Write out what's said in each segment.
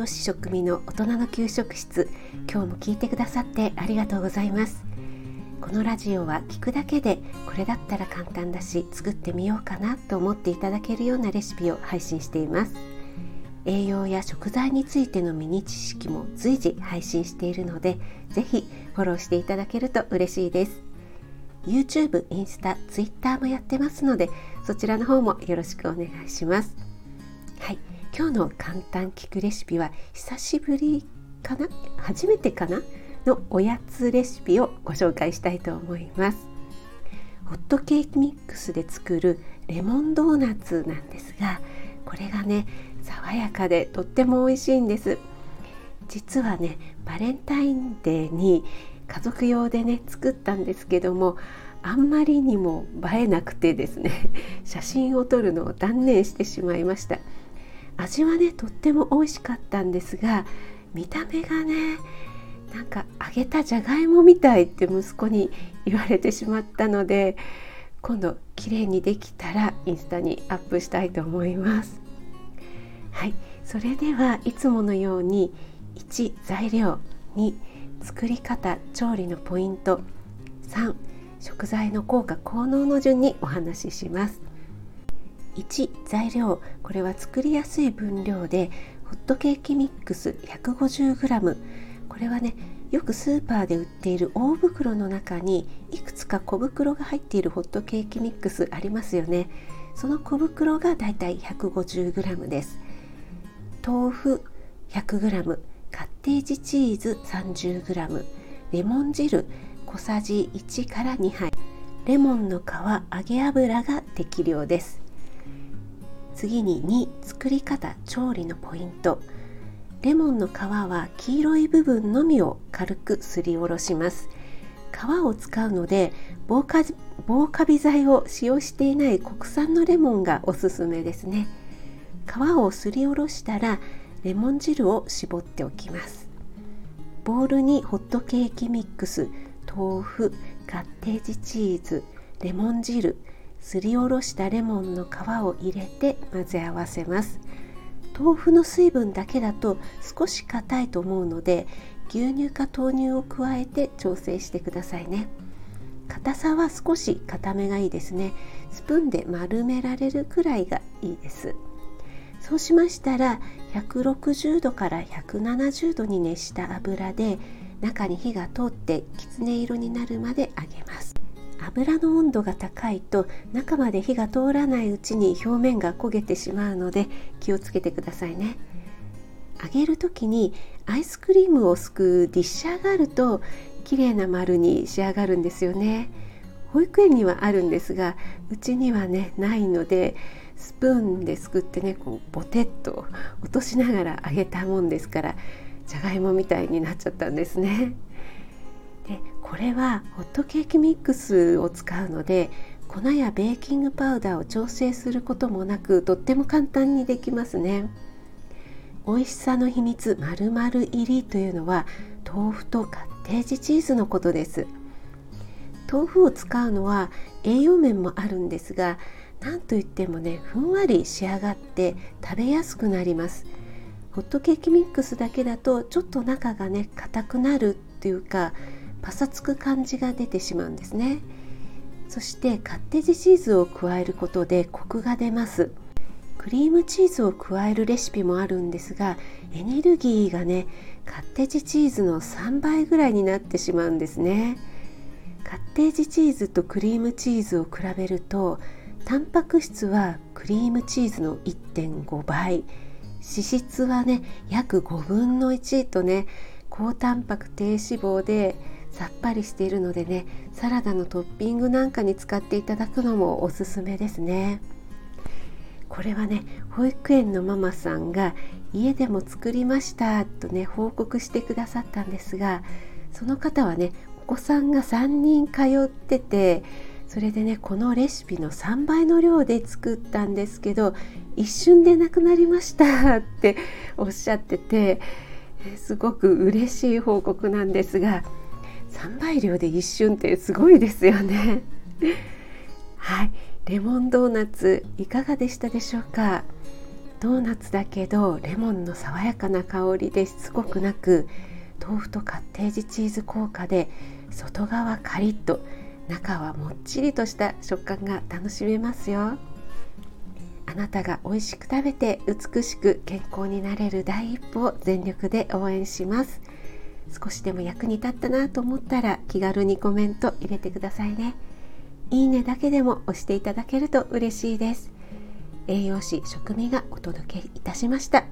養士食味の大人の給食室。今日も聞いてくださってありがとうございます。このラジオは聞くだけでこれだったら簡単だし作ってみようかなと思っていただけるようなレシピを配信しています。栄養や食材についてのミニ知識も随時配信しているのでぜひフォローしていただけると嬉しいです。YouTube、インスタ、Twitter もやってますのでそちらの方もよろしくお願いします、今日の簡単聞くレシピは久しぶりかな？初めてかな？のおやつレシピをご紹介したいと思います。ホットケーキミックスで作るレモンドーナツなんですがこれがね爽やかでとっても美味しいんです。実はねバレンタインデーに家族用でね作ったんですけどもあんまりにも映えなくてですね写真を撮るのを断念してしまいました。味はねとっても美味しかったんですが見た目がねなんか揚げたじゃがいもみたいって息子に言われてしまったので今度綺麗にできたらインスタにアップしたいと思います。はい。それではいつものように1材料2作り方調理のポイント。3食材の効果効能の順にお話しします。1材料。これは作りやすい分量でホットケーキミックス 150g これはねよくスーパーで売っている大袋の中にいくつか小袋が入っているホットケーキミックスありますよね。その小袋がだいたい 150g です。豆腐 100g カッテージチーズ 30g レモン汁。小さじ1から2杯。レモンの皮揚げ油が適量です。次に2作り方調理のポイント。レモンの皮は黄色い部分のみを軽くすりおろします。皮を使うので防カ防カビ剤を使用していない国産のレモンがおすすめですね。皮をすりおろしたらレモン汁を絞っておきます。ボウルにホットケーキミックス豆腐カッテージチーズレモン汁すりおろしたレモンの皮を入れて混ぜ合わせます。豆腐の水分だけだと少し硬いと思うので牛乳か豆乳を加えて調整してくださいね。硬さは少し硬めがいいですね。スプーンで丸められるくらいがいいです。そうしましたら160度から170度に熱した油で中に火が通ってきつね色になるまで揚げます。油の温度が高いと中まで火が通らないうちに表面が焦げてしまうので気をつけてくださいね揚げる時にアイスクリームをすくうディッシャーがあると綺麗な丸に仕上がるんですよね保育園にはあるんですがうちにはねないのでスプーンですくってねこうボテッと落としながら揚げたもんですからじゃがいもみたいになっちゃったんですね。でこれはホットケーキミックスを使うので粉やベーキングパウダーを調整することもなくとっても簡単にできますね。美味しさの秘密丸々入りというのは豆腐とカッテージチーズのことです。豆腐を使うのは栄養面もあるんですが何といってもねふんわり仕上がって食べやすくなりますホットケーキミックスだけだとちょっと中がね硬くなるっていうかパサつく感じが出てしまうんですね。そしてカッテージチーズを加えることでコクが出ます。クリームチーズを加えるレシピもあるんですがエネルギーがねカッテージチーズの3倍ぐらいになってしまうんですね。カッテージチーズとクリームチーズを比べるとタンパク質はクリームチーズの1.5倍。脂質はね約5分の1とね高タンパク低脂肪でさっぱりしているのでねサラダのトッピングなんかに使っていただくのもおすすめですね。これはね保育園のママさんが家でも作りましたとね報告してくださったんですがその方はねお子さんが3人通っててそれでねこのレシピの3倍の量で作ったんですけど一瞬でなくなりましたっておっしゃっててすごく嬉しい報告なんですが3倍量で一瞬ってすごいですよね。はい。レモンドーナツいかがでしたでしょうか？ドーナツだけどレモンの爽やかな香りでしつこくなく豆腐とカッテージチーズ効果で外側カリッと中はもっちりとした食感が楽しめますよ。あなたが美味しく食べて美しく健康になれる第一歩を全力で応援します。少しでも役に立ったなと思ったら気軽にコメント入れてくださいね。いいねだけでも押していただけると嬉しいです。栄養士食味がお届けいたしました。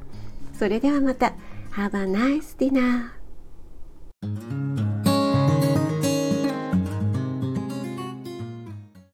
それではまた。Have a nice dinner